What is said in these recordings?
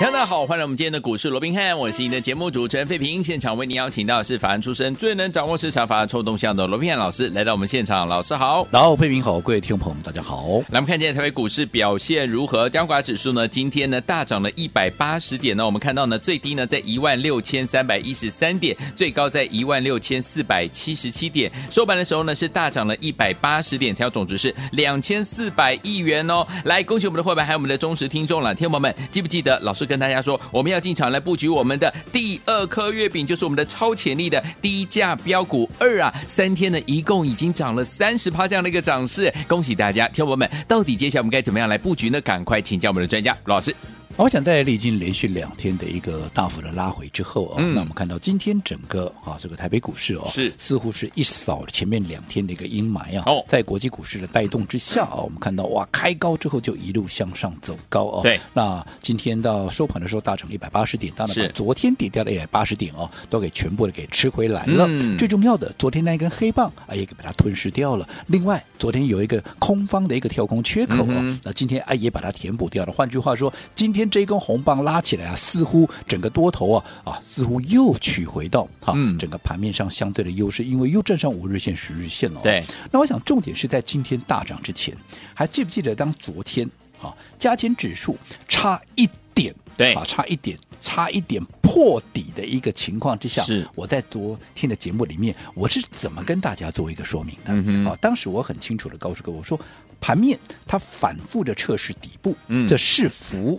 大家好，欢迎来我们今天的股市罗宾汉，我是您的节目主持人费平。现场为您邀请到的是法案出身、最能掌握市场法案臭动向的罗宾汉老师来到我们现场，老师好，然后费平好，各位听众朋友们大家好。来，我们看今天台北股市表现如何？加权指数呢，今天呢大涨了一百八十点呢，我们看到呢最低呢在一万六千三百一十三点，最高在一万六千四百七十七点，收盘的时候呢是大涨了一百八十点，调总值是两千四百亿元哦。来，恭喜我们的会员还有我们的忠实听众了，听众朋友们记不记得老师跟大家说我们。要进场来布局我们的第二颗月饼，就是我们的超潜力的低价标股二啊！三天呢，一共已经涨了三十趴这样的一个涨势，恭喜大家！听友们，到底接下来我们该怎么样来布局呢？赶快请教我们的专家罗老师。我想在历经连续两天的一个大幅的拉回之后啊，嗯、那我们看到今天整个啊这个台北股市哦，是似乎是一扫前面两天的一个阴霾啊。哦，在国际股市的带动之下啊，我们看到哇，开高之后就一路向上走高哦。对，那今天到收盘的时候大涨一百八十点，当然把昨天跌掉的一百八十点哦，都给全部的给吃回来了。嗯、最重要的，昨天那一根黑棒啊，也给把它吞噬掉了。另外，昨天有一个空方的一个跳空缺口哦，嗯、那今天啊也把它填补掉了。换句话说，今天这一根红棒拉。起来啊，似乎整个多头啊啊，似乎又取回到哈，嗯、整个盘面上相对的优势，因为又站上五日线、十日线了。对，那我想重点是在今天大涨之前，还记不记得当昨天啊，加权指数差一点，对啊，差一点，差一点破底的一个情况之下，是我在昨天的节目里面，我是怎么跟大家做一个说明的？嗯啊，当时我很清楚的告诉各位，我说盘面它反复的测试底部，嗯，这是福。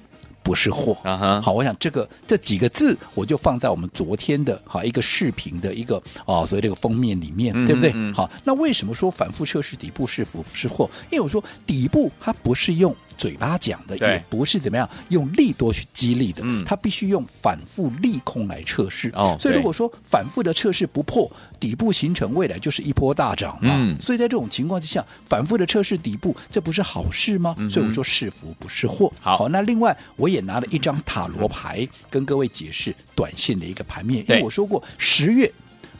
不是祸啊哈，好，我想这个这几个字我就放在我们昨天的哈一个视频的一个哦，所谓这个封面里面，对不对？好，那为什么说反复测试底部是福是祸？因为我说底部它不是用嘴巴讲的，也不是怎么样用利多去激励的，它必须用反复利空来测试。哦，所以如果说反复的测试不破底部形成，未来就是一波大涨嘛。所以在这种情况之下，反复的测试底部，这不是好事吗？所以我说是福不是祸。好，那另外我也拿了一张塔罗牌跟各位解释短线的一个盘面，因为我说过十月。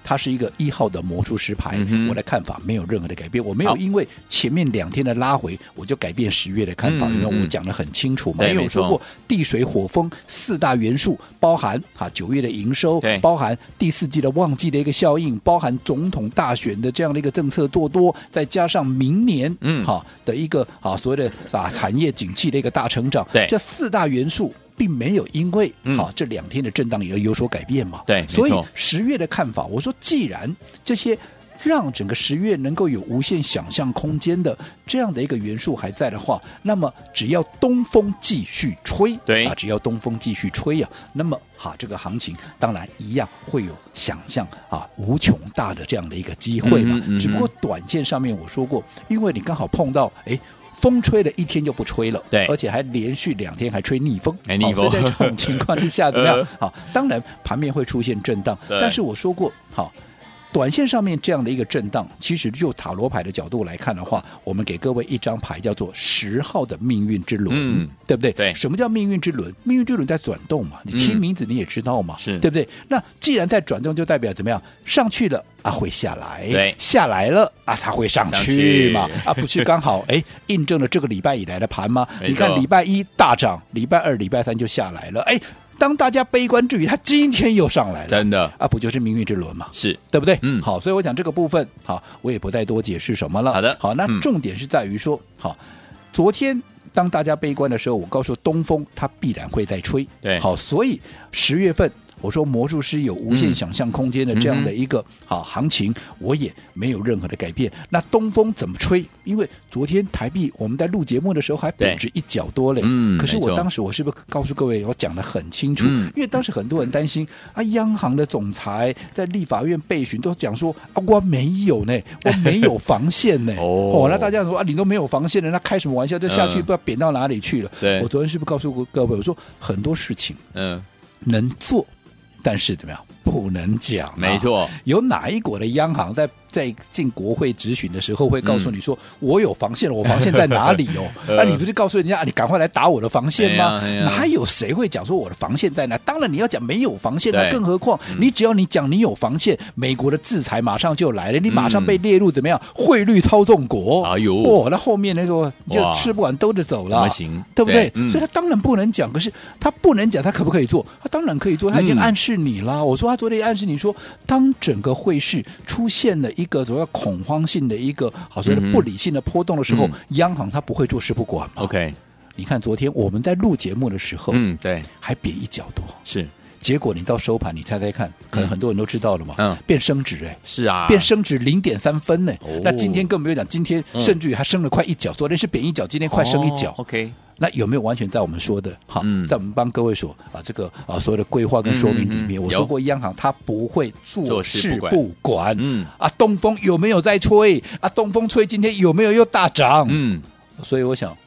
它是一个一号的魔术师牌，嗯、我的看法没有任何的改变。我没有因为前面两天的拉回，我就改变十月的看法，嗯、因为我讲的很清楚嘛。因为我说过地水火风四大元素，包含啊九月的营收，包含第四季的旺季的一个效应，包含总统大选的这样的一个政策做多，再加上明年嗯好的一个啊所谓的啊产业景气的一个大成长，对这四大元素。并没有因为好这两天的震荡而有所改变嘛？对，所以十月的看法，我说既然这些让整个十月能够有无限想象空间的这样的一个元素还在的话，那么只要东风继续吹，对啊，只要东风继续吹呀，那么哈这个行情当然一样会有想象啊无穷大的这样的一个机会嘛。只不过短线上面我说过，因为你刚好碰到哎。风吹了一天就不吹了，对，而且还连续两天还吹逆风，哎逆风。所以在这种情况之下，怎么样？好，当然盘面会出现震荡，对但是我说过，好。短线上面这样的一个震荡，其实就塔罗牌的角度来看的话，我们给各位一张牌叫做十号的命运之轮，嗯、对不对？对。什么叫命运之轮？命运之轮在转动嘛，你听名字你也知道嘛，是、嗯、对不对？那既然在转动，就代表怎么样？上去了啊，会下来；对，下来了啊，它会上去嘛？去啊，不是刚好哎，印证了这个礼拜以来的盘吗？你看礼拜一大涨，礼拜二、礼拜三就下来了，哎。当大家悲观之余，它今天又上来了，真的啊，不就是命运之轮嘛？是对不对？嗯，好，所以我讲这个部分，好，我也不再多解释什么了。好的，好，那重点是在于说，嗯、好，昨天当大家悲观的时候，我告诉东风，它必然会在吹。对，好，所以十月份。我说魔术师有无限想象空间的这样的一个好行情，我也没有任何的改变。那东风怎么吹？因为昨天台币我们在录节目的时候还贬值一角多嘞。嗯。可是我当时我是不是告诉各位，我讲的很清楚？因为当时很多人担心啊，央行的总裁在立法院被询都讲说啊，我没有呢，我没有防线呢。哦。那大家说啊，你都没有防线了，那开什么玩笑？这下去不知道贬到哪里去了。对。我昨天是不是告诉过各位？我说很多事情，嗯，能做。但是怎么样？不能讲、啊。没错，有哪一国的央行在在进国会质询的时候会告诉你说，我有防线了，我防线在哪里哦？那 你不是告诉人家，你赶快来打我的防线吗？哪有谁会讲说我的防线在哪？当然你要讲没有防线，那更何况你只要你讲你有防线，美国的制裁马上就来了，你马上被列入怎么样汇率操纵国？哎呦，哇，那后面那个就吃不完兜着走了，行，对不对？所以他当然不能讲，可是他不能讲，他可不可以做？他当然可以做，他已经暗示你了。我说他昨天暗示你说，当整个汇市出现了一个所谓恐慌性的一个好像是不理性的波动的时候，央行它不会坐视不管嘛？OK，你看昨天我们在录节目的时候，嗯，对，还贬一角多。是。结果你到收盘，你猜猜看，可能很多人都知道了嘛？嗯，变升值哎，是啊，变升值零点三分呢。那今天更不用讲，今天甚至于还升了快一角，昨天是贬一角，今天快升一角。OK，那有没有完全在我们说的？哈，在我们帮各位所啊，这个啊所有的规划跟说明里面，我说过央行它不会坐视不管。嗯，啊，东风有没有在吹？啊，东风吹今天有没有又大涨？嗯，所以我想。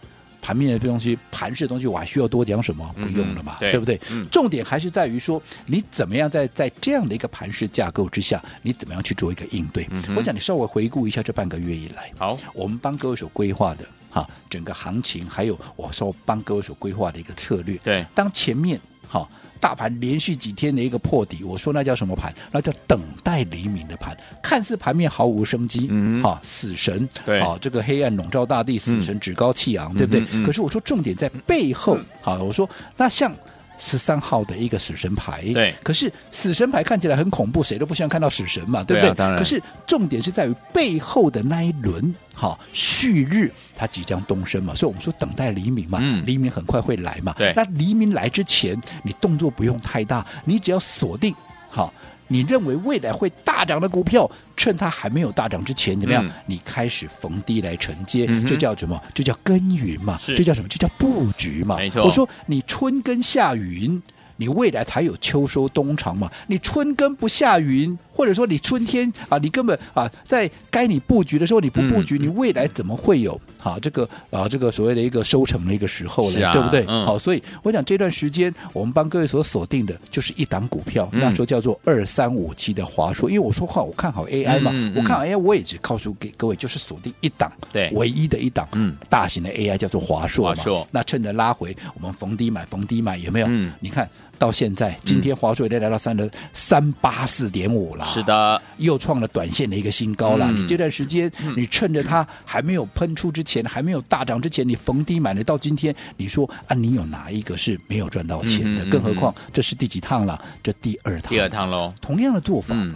盘面的东西，盘式的东西，我还需要多讲什么？不用了嘛，嗯、对，对不对？嗯、重点还是在于说，你怎么样在在这样的一个盘式架构之下，你怎么样去做一个应对？嗯、我想你稍微回顾一下这半个月以来，好，我们帮各位所规划的哈，整个行情，还有我说帮各位所规划的一个策略，对，当前面哈。大盘连续几天的一个破底，我说那叫什么盘？那叫等待黎明的盘。看似盘面毫无生机，嗯，哈，死神，对，啊，这个黑暗笼罩大地，死神趾高气昂，对不对？可是我说重点在背后，好，我说那像十三号的一个死神牌，对，可是死神牌看起来很恐怖，谁都不希望看到死神嘛，对不对？当然。可是重点是在于背后的那一轮。好，旭日它即将东升嘛，所以我们说等待黎明嘛，嗯、黎明很快会来嘛。对，那黎明来之前，你动作不用太大，你只要锁定好，你认为未来会大涨的股票，趁它还没有大涨之前，怎么样？嗯、你开始逢低来承接，嗯、这叫什么？这叫耕耘嘛，这叫什么？这叫布局嘛。没错，我说你春耕夏耘。你未来才有秋收冬藏嘛？你春耕不下云，或者说你春天啊，你根本啊，在该你布局的时候你不布局，嗯、你未来怎么会有啊这个啊这个所谓的一个收成的一个时候呢？啊、对不对？嗯、好，所以我想这段时间我们帮各位所锁定的就是一档股票，嗯、那时候叫做二三五七的华硕。因为我说话我看好 AI 嘛，我看好 AI，我也只告诉给各位就是锁定一档，对，唯一的一档，嗯，大型的 AI 叫做华硕嘛。华硕，那趁着拉回，我们逢低买，逢低买，有没有？嗯，你看。到现在，今天华硕已经来到三的三八四点五了，是的，又创了短线的一个新高了。嗯、你这段时间，嗯、你趁着它还没有喷出之前，还没有大涨之前，你逢低买的，到今天，你说啊，你有哪一个是没有赚到钱的？嗯、更何况这是第几趟了？这第二趟，第二趟喽。同样的做法，嗯、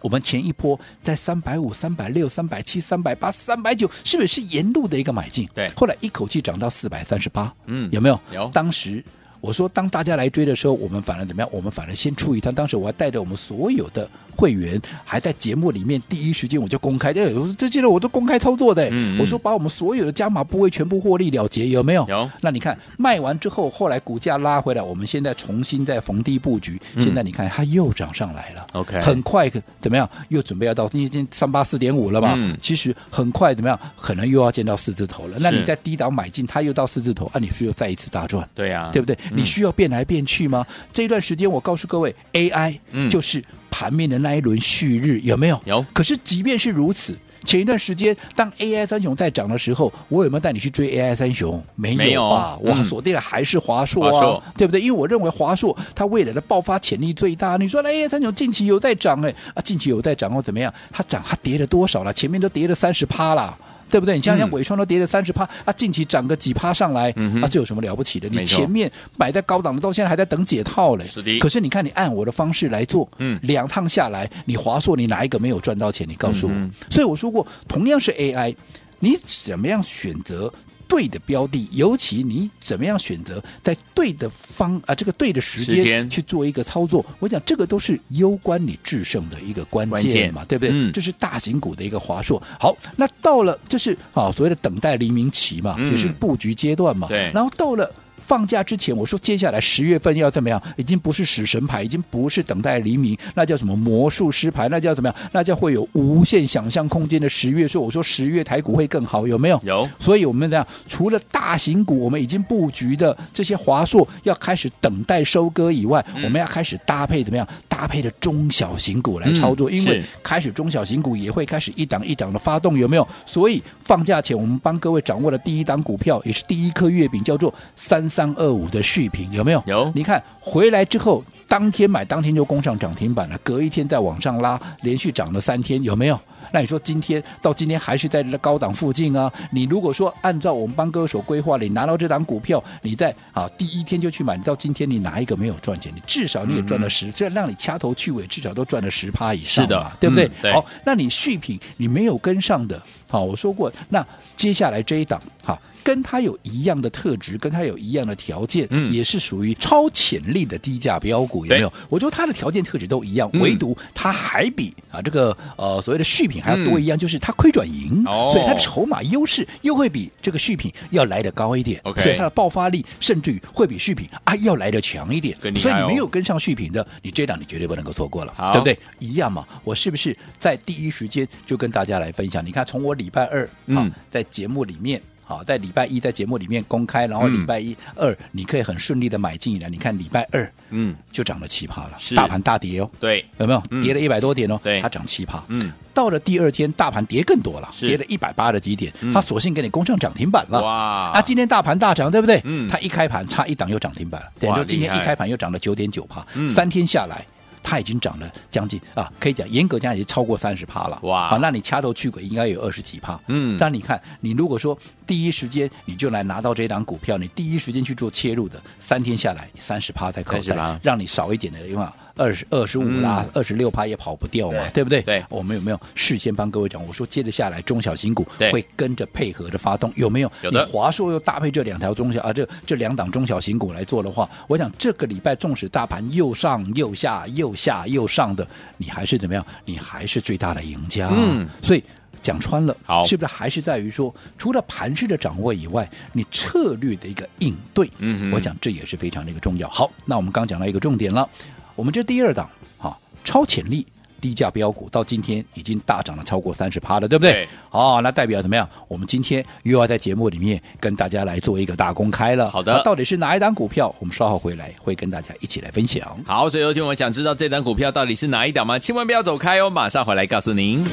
我们前一波在三百五、三百六、三百七、三百八、三百九，是不是是沿路的一个买进？对，后来一口气涨到四百三十八，嗯，有没有？有，当时。我说，当大家来追的时候，我们反而怎么样？我们反而先出一趟。当时我还带着我们所有的会员，还在节目里面第一时间我就公开。哎，我说这些人我都公开操作的。嗯嗯，我说把我们所有的加码部位全部获利了结，有没有？有。那你看卖完之后，后来股价拉回来，我们现在重新再逢低布局。嗯、现在你看它又涨上来了。OK，很快怎么样？又准备要到今天三八四点五了嘛？嗯、其实很快怎么样？可能又要见到四字头了。那你在低档买进，它又到四字头，啊，你是又再一次大赚。对呀、啊，对不对？你需要变来变去吗？这一段时间，我告诉各位，AI 就是盘面的那一轮旭日，有没有？有。可是即便是如此，前一段时间当 AI 三雄在涨的时候，我有没有带你去追 AI 三雄？没有啊？我锁定的还是华硕啊，硕对不对？因为我认为华硕它未来的爆发潜力最大。你说那 AI 三雄近期有在涨哎，啊，近期有在涨或怎么样？它涨它跌了多少了？前面都跌了三十趴了。对不对？你想想，伟创都跌了三十趴，啊，近期涨个几趴上来，啊，这有什么了不起的？你前面买在高档的，到现在还在等解套嘞。是的。可是你看，你按我的方式来做，嗯，两趟下来，你华硕你哪一个没有赚到钱？你告诉我。所以我说过，同样是 AI，你怎么样选择？对的标的，尤其你怎么样选择在对的方啊，这个对的时间去做一个操作，我讲这个都是攸关你制胜的一个关键嘛，键对不对？嗯、这是大型股的一个华硕。好，那到了这是啊所谓的等待黎明期嘛，就是布局阶段嘛。对、嗯，然后到了。放假之前，我说接下来十月份要怎么样？已经不是死神牌，已经不是等待黎明，那叫什么魔术师牌？那叫怎么样？那叫会有无限想象空间的十月。所以我说十月台股会更好，有没有？有。所以我们这样，除了大型股，我们已经布局的这些华硕要开始等待收割以外，嗯、我们要开始搭配怎么样？搭配的中小型股来操作，嗯、因为开始中小型股也会开始一档一档的发动，有没有？所以放假前我们帮各位掌握的第一档股票，也是第一颗月饼，叫做三三二五的续品，有没有？有。你看回来之后，当天买当天就攻上涨停板了，隔一天再往上拉，连续涨了三天，有没有？那你说今天到今天还是在这高档附近啊？你如果说按照我们帮歌手规划，你拿到这档股票，你在啊第一天就去买，你到今天你哪一个没有赚钱？你至少你也赚了十，这、嗯、让你掐头去尾至少都赚了十趴以上，是的，对不对？嗯、对好，那你续品你没有跟上的，好，我说过，那接下来这一档好。跟它有一样的特质，跟它有一样的条件，嗯，也是属于超潜力的低价标股，有没有？我觉得它的条件特质都一样，嗯、唯独它还比啊这个呃所谓的续品还要多一样，嗯、就是它亏转盈，哦、所以它的筹码优势又会比这个续品要来的高一点所以它的爆发力甚至于会比续品啊要来的强一点。哦、所以你没有跟上续品的，你这档你绝对不能够错过了，对不对？一样嘛，我是不是在第一时间就跟大家来分享？你看，从我礼拜二啊、嗯、在节目里面。好，在礼拜一在节目里面公开，然后礼拜一、嗯、二你可以很顺利的买进来。你看礼拜二，嗯，就涨了七趴了，是大盘大跌哦，对，有没有、嗯、跌了一百多点哦？对，它涨七趴。嗯，到了第二天，大盘跌更多了，是跌了一百八十几点，嗯、它索性给你攻上涨停板了。哇，啊，今天大盘大涨，对不对？嗯，它一开盘差一档又涨停板了，等于说今天一开盘又涨了九点九趴，嗯、三天下来。它已经涨了将近啊，可以讲严格讲已经超过三十趴了。哇！好，那你掐头去尾应该有二十几趴。嗯，但你看，你如果说第一时间你就来拿到这档股票，你第一时间去做切入的，三天下来三十趴在口袋，让你少一点的用啊。二十二十五啦，二十六趴也跑不掉嘛，对，对不对？对，我们有没有事先帮各位讲？我说接着下来中小型股会跟着配合的发动，有没有？有的。你华硕又搭配这两条中小啊，这这两档中小型股来做的话，我想这个礼拜纵使大盘又上又下又下又上的，你还是怎么样？你还是最大的赢家。嗯，所以讲穿了，好，是不是还是在于说，除了盘势的掌握以外，你策略的一个应对？嗯，我想这也是非常的一个重要。好，那我们刚讲到一个重点了。我们这第二档，啊，超潜力低价标股到今天已经大涨了超过三十趴了，对不对？好、哦，那代表怎么样？我们今天又要在节目里面跟大家来做一个大公开了。好的，到底是哪一档股票？我们稍后回来会跟大家一起来分享。好，所以有听我想知道这档股票到底是哪一档吗？千万不要走开哦，马上回来告诉您。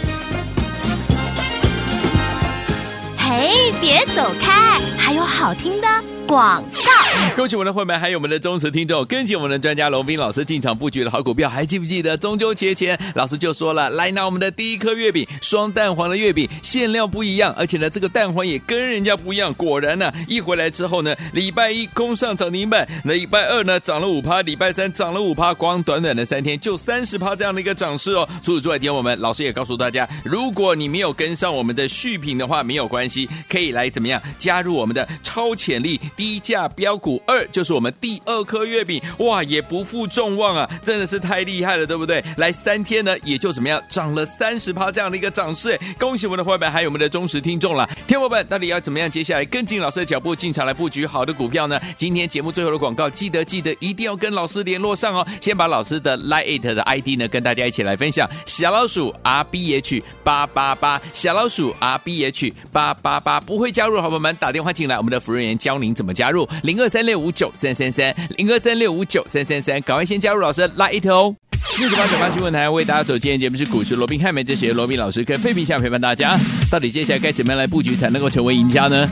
嘿，别走开，还有好听的广告。恭喜我们的会员，还有我们的忠实听众，跟紧我们的专家龙斌老师进场布局的好股票，还记不记得？中秋节前，老师就说了，来拿我们的第一颗月饼，双蛋黄的月饼，馅料不一样，而且呢，这个蛋黄也跟人家不一样。果然呢、一回来之后呢，礼拜一攻上涨停板，那礼拜二呢涨了五趴，礼拜三涨了五趴，光短短的三天就三十趴这样的一个涨势哦。除此之外，点我们老师也告诉大家，如果你没有跟上我们的续品的话，没有关系，可以来怎么样加入我们的超潜力低价标股。股二就是我们第二颗月饼，哇，也不负众望啊，真的是太厉害了，对不对？来三天呢，也就怎么样，涨了三十趴这样的一个涨势，恭喜我们的伙伴，还有我们的忠实听众了。听伙伴到底要怎么样？接下来跟进老师的脚步进场来布局好的股票呢？今天节目最后的广告，记得记得一定要跟老师联络上哦。先把老师的 Line 的 ID 呢，跟大家一起来分享，小老鼠 R B H 八八八，小老鼠 R B H 八八八，不会加入好朋友们打电话进来，我们的服务员教您怎么加入，零二三。三六五九三三三零二三六五九三三三，赶快先加入老师拉一头哦！六九八九八新闻台为大家走今天节目是股市罗宾汉美哲学罗宾老师跟费皮相陪伴大家，到底接下来该怎么样来布局才能够成为赢家呢？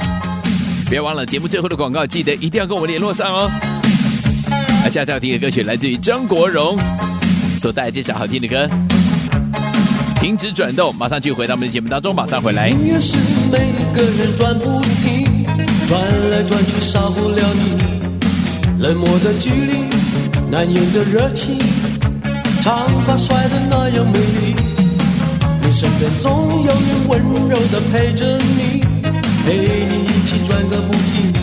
别忘了节目最后的广告，记得一定要跟我联络上哦。那下次要听的歌曲来自于张国荣所带来这首好听的歌，停止转动，马上就回到我们的节目当中，马上回来。音乐是每个人转不停转来转去少不了你，冷漠的距离，难言的热情，长发甩得那样美丽。你身边总有人温柔的陪着你，陪你一起转个不停，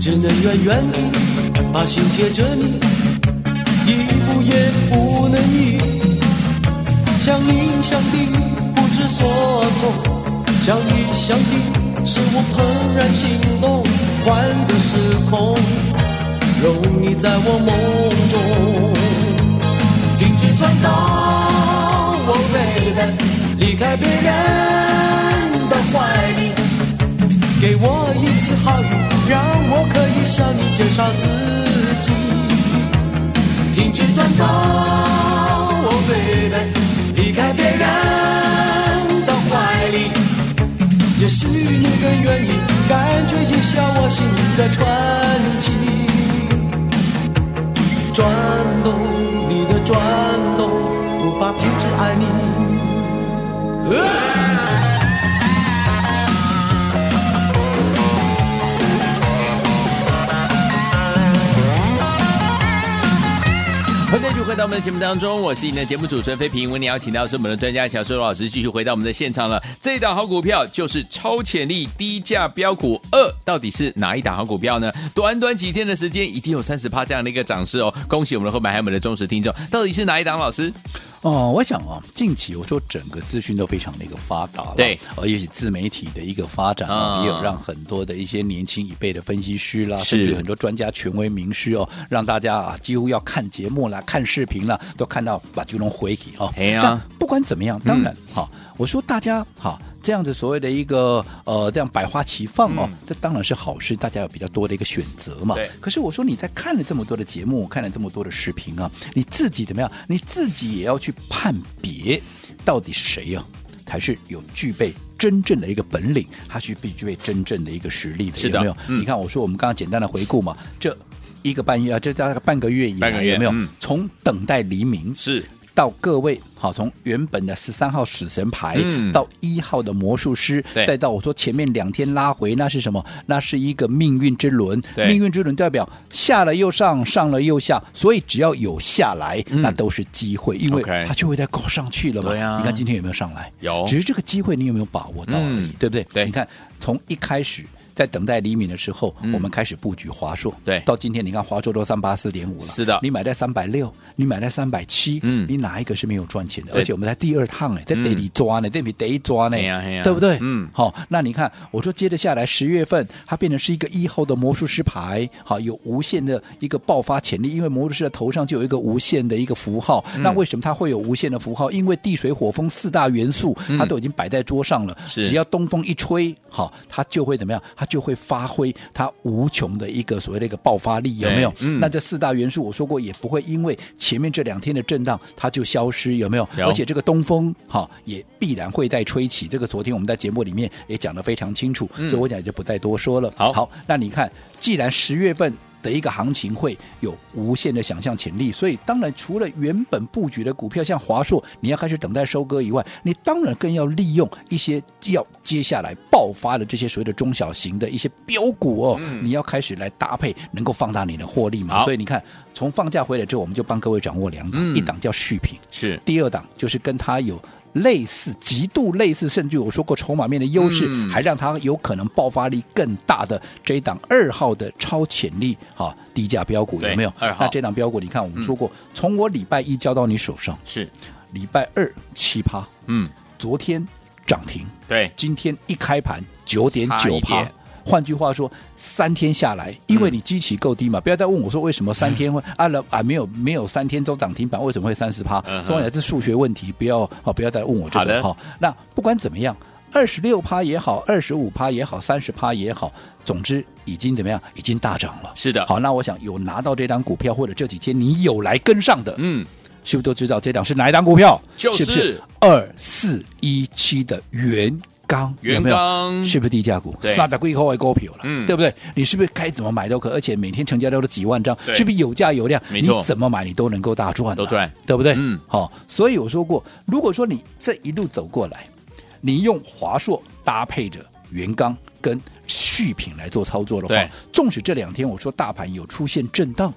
只能远远的把心贴着你，一步也不能移。想你想的不知所措，想你想的。是我怦然心动，换个时空，容你在我梦中。停止转动，Oh baby，离开别人的怀里，给我一次好运，让我可以向你介绍自己。停止转动，Oh baby，离开别人的怀里。也许你更愿意感觉一下我心的传奇，转动你的转动，无法停止爱你。啊继续回到我们的节目当中，我是你的节目主持人飞平。为你邀请到是我们的专家乔硕罗老师，继续回到我们的现场了。这一档好股票就是超潜力低价标股二，到底是哪一档好股票呢？短短几天的时间，已经有三十趴这样的一个涨势哦！恭喜我们的后面还有我们的忠实听众，到底是哪一档老师？哦，我想啊，近期我说整个资讯都非常的一个发达了，对，而且自媒体的一个发展啊，嗯、也有让很多的一些年轻一辈的分析师啦，甚至很多专家、权威名师哦，让大家啊几乎要看节目啦、看视频啦，都看到把巨龙回给哦。哎呀，但不管怎么样，当然哈、嗯，我说大家哈。这样子所谓的一个呃，这样百花齐放哦，嗯、这当然是好事，大家有比较多的一个选择嘛。对。可是我说你在看了这么多的节目，看了这么多的视频啊，你自己怎么样？你自己也要去判别，到底谁呀、啊、才是有具备真正的一个本领，他是必须具备真正的一个实力的，是的有没有？嗯、你看我说我们刚刚简单的回顾嘛，这一个半月啊，这大概半个月以来有没有？嗯、从等待黎明是。到各位好，从原本的十三号死神牌，嗯、到一号的魔术师，再到我说前面两天拉回，那是什么？那是一个命运之轮。命运之轮代表下了又上，上了又下，所以只要有下来，嗯、那都是机会，因为它就会再搞上去了嘛。你看今天有没有上来？有，只是这个机会你有没有把握到而已，嗯、对不对？对，你看从一开始。在等待黎明的时候，嗯、我们开始布局华硕。对，到今天你看华硕都三八四点五了。是的，你买在三百六，你买在三百七，嗯，你哪一个是没有赚钱的？而且我们在第二趟哎，在得里抓呢，这笔得抓呢，对不对？嗯，好，那你看，我说接着下来十月份，它变成是一个一号的魔术师牌，好，有无限的一个爆发潜力，因为魔术师的头上就有一个无限的一个符号。嗯、那为什么它会有无限的符号？因为地水火风四大元素，它都已经摆在桌上了，是只要东风一吹，好，它就会怎么样？它就会发挥它无穷的一个所谓的一个爆发力，有没有？嗯、那这四大元素我说过也不会因为前面这两天的震荡它就消失，有没有？有而且这个东风哈也必然会再吹起。这个昨天我们在节目里面也讲得非常清楚，嗯、所以我讲就不再多说了。好，好，那你看，既然十月份。的一个行情会有无限的想象潜力，所以当然除了原本布局的股票，像华硕，你要开始等待收割以外，你当然更要利用一些要接下来爆发的这些所谓的中小型的一些标股哦，嗯、你要开始来搭配，能够放大你的获利嘛。所以你看，从放假回来之后，我们就帮各位掌握两档，嗯、一档叫续品，是第二档就是跟它有。类似，极度类似，甚至我说过筹码面的优势，嗯、还让它有可能爆发力更大的这一档二号的超潜力哈低价标股有没有？二号。那这档标股，你看我们说过，嗯、从我礼拜一交到你手上是。礼拜二七趴，嗯，昨天涨停，对，今天一开盘九点九趴。换句话说，三天下来，因为你基期够低嘛，嗯、不要再问我说为什么三天会啊了啊没有没有三天都涨停板，为什么会三十趴？当然是数学问题，不要啊不要再问我这个哈的。那不管怎么样，二十六趴也好，二十五趴也好，三十趴也好，总之已经怎么样？已经大涨了。是的。好，那我想有拿到这张股票，或者这几天你有来跟上的，嗯，是不是都知道这档是哪一档股票？就是二四一七的元。钢有没有？是不是低价股？杀在贵后位股票了，嗯，对不对？你是不是该怎么买都可？而且每天成交量都几万张，是不是有价有量？没错，你怎么买你都能够大赚，都赚，对不对？嗯，好，所以我说过，如果说你这一路走过来，你用华硕搭配着元钢跟续品来做操作的话，纵使这两天我说大盘有出现震荡。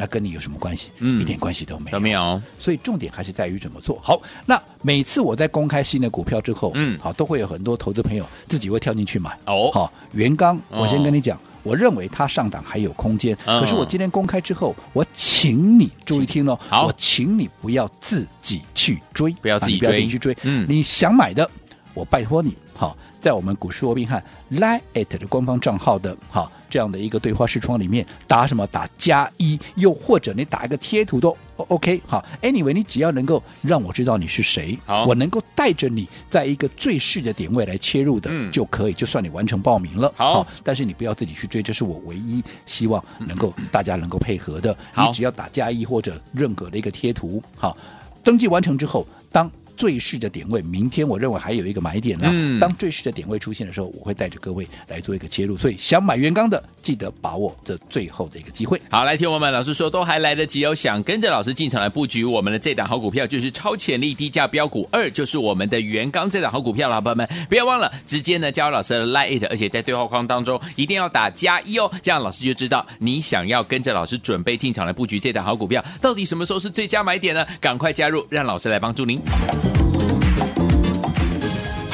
那跟你有什么关系？嗯，一点关系都没有。都没有。所以重点还是在于怎么做好。那每次我在公开新的股票之后，嗯，好，都会有很多投资朋友自己会跳进去买。哦，好，元刚，我先跟你讲，我认为它上档还有空间。可是我今天公开之后，我请你注意听哦，我请你不要自己去追，不要自己不要自己去追。嗯，你想买的，我拜托你，好，在我们股市罗宾汉 Line@ 的官方账号的，好。这样的一个对话视窗里面打什么？打加一，又或者你打一个贴图都 OK。好，Anyway，你只要能够让我知道你是谁，我能够带着你在一个最适的点位来切入的，嗯、就可以，就算你完成报名了。好，好，但是你不要自己去追，这是我唯一希望能够大家能够配合的。你只要打加一或者任何的一个贴图，好，登记完成之后，当。最适的点位，明天我认为还有一个买点呢。嗯、当最适的点位出现的时候，我会带着各位来做一个切入。所以想买元刚的，记得把握这最后的一个机会。好，来听我们老师说，都还来得及哦。想跟着老师进场来布局我们的这档好股票，就是超潜力低价标股二，就是我们的元刚这档好股票了，好朋友们不要忘了直接呢加入老师的 Line，而且在对话框当中一定要打加一哦，这样老师就知道你想要跟着老师准备进场来布局这档好股票，到底什么时候是最佳买点呢？赶快加入，让老师来帮助您。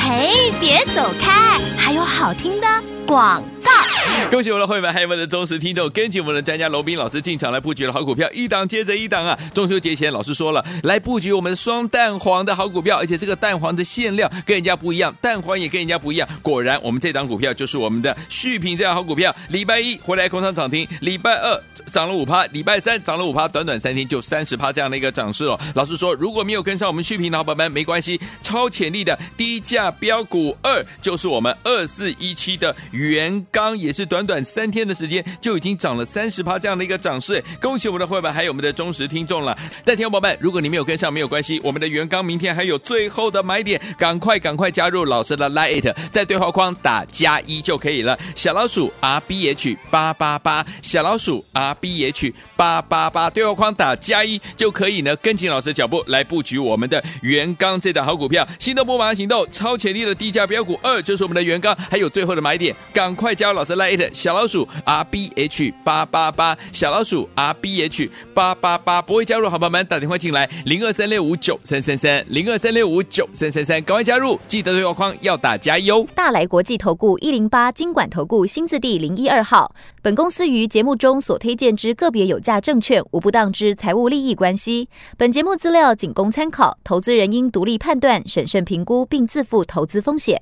嘿，别走开，还有好听的广告。恭喜我们的会员，还有我们的忠实听众，跟紧我们的专家罗宾老师进场来布局的好股票，一档接着一档啊！中秋节前，老师说了，来布局我们双蛋黄的好股票，而且这个蛋黄的馅料跟人家不一样，蛋黄也跟人家不一样。果然，我们这档股票就是我们的续品这样好股票。礼拜一回来空仓涨停，礼拜二涨了五趴，礼拜三涨了五趴，短短三天就三十趴这样的一个涨势哦。老师说，如果没有跟上我们续品的好伙伴们，没关系，超潜力的低价标股二就是我们二四一七的元刚，也是。短短短三天的时间就已经涨了三十趴这样的一个涨势，恭喜我们的会员还有我们的忠实听众了。但听众宝宝们，如果你没有跟上没有关系，我们的元刚明天还有最后的买点，赶快赶快加入老师的 Lite，在对话框打加一就可以了。小老鼠 R B H 八八八，小老鼠 R B H 八八八，对话框打加一就可以呢，跟紧老师脚步来布局我们的元刚这档好股票。心动不马行动，超潜力的低价标股二就是我们的元刚，还有最后的买点，赶快加入老师 Lite。小老鼠 R B H 八八八，小老鼠 R B H 八八八，不会加入好朋友们打电话进来零二三六五九三三三零二三六五九三三三，赶快加入，记得对话框要打加油。大来国际投顾一零八金管投顾新字第零一二号，本公司于节目中所推荐之个别有价证券无不当之财务利益关系，本节目资料仅供参考，投资人应独立判断、审慎评估并自负投资风险。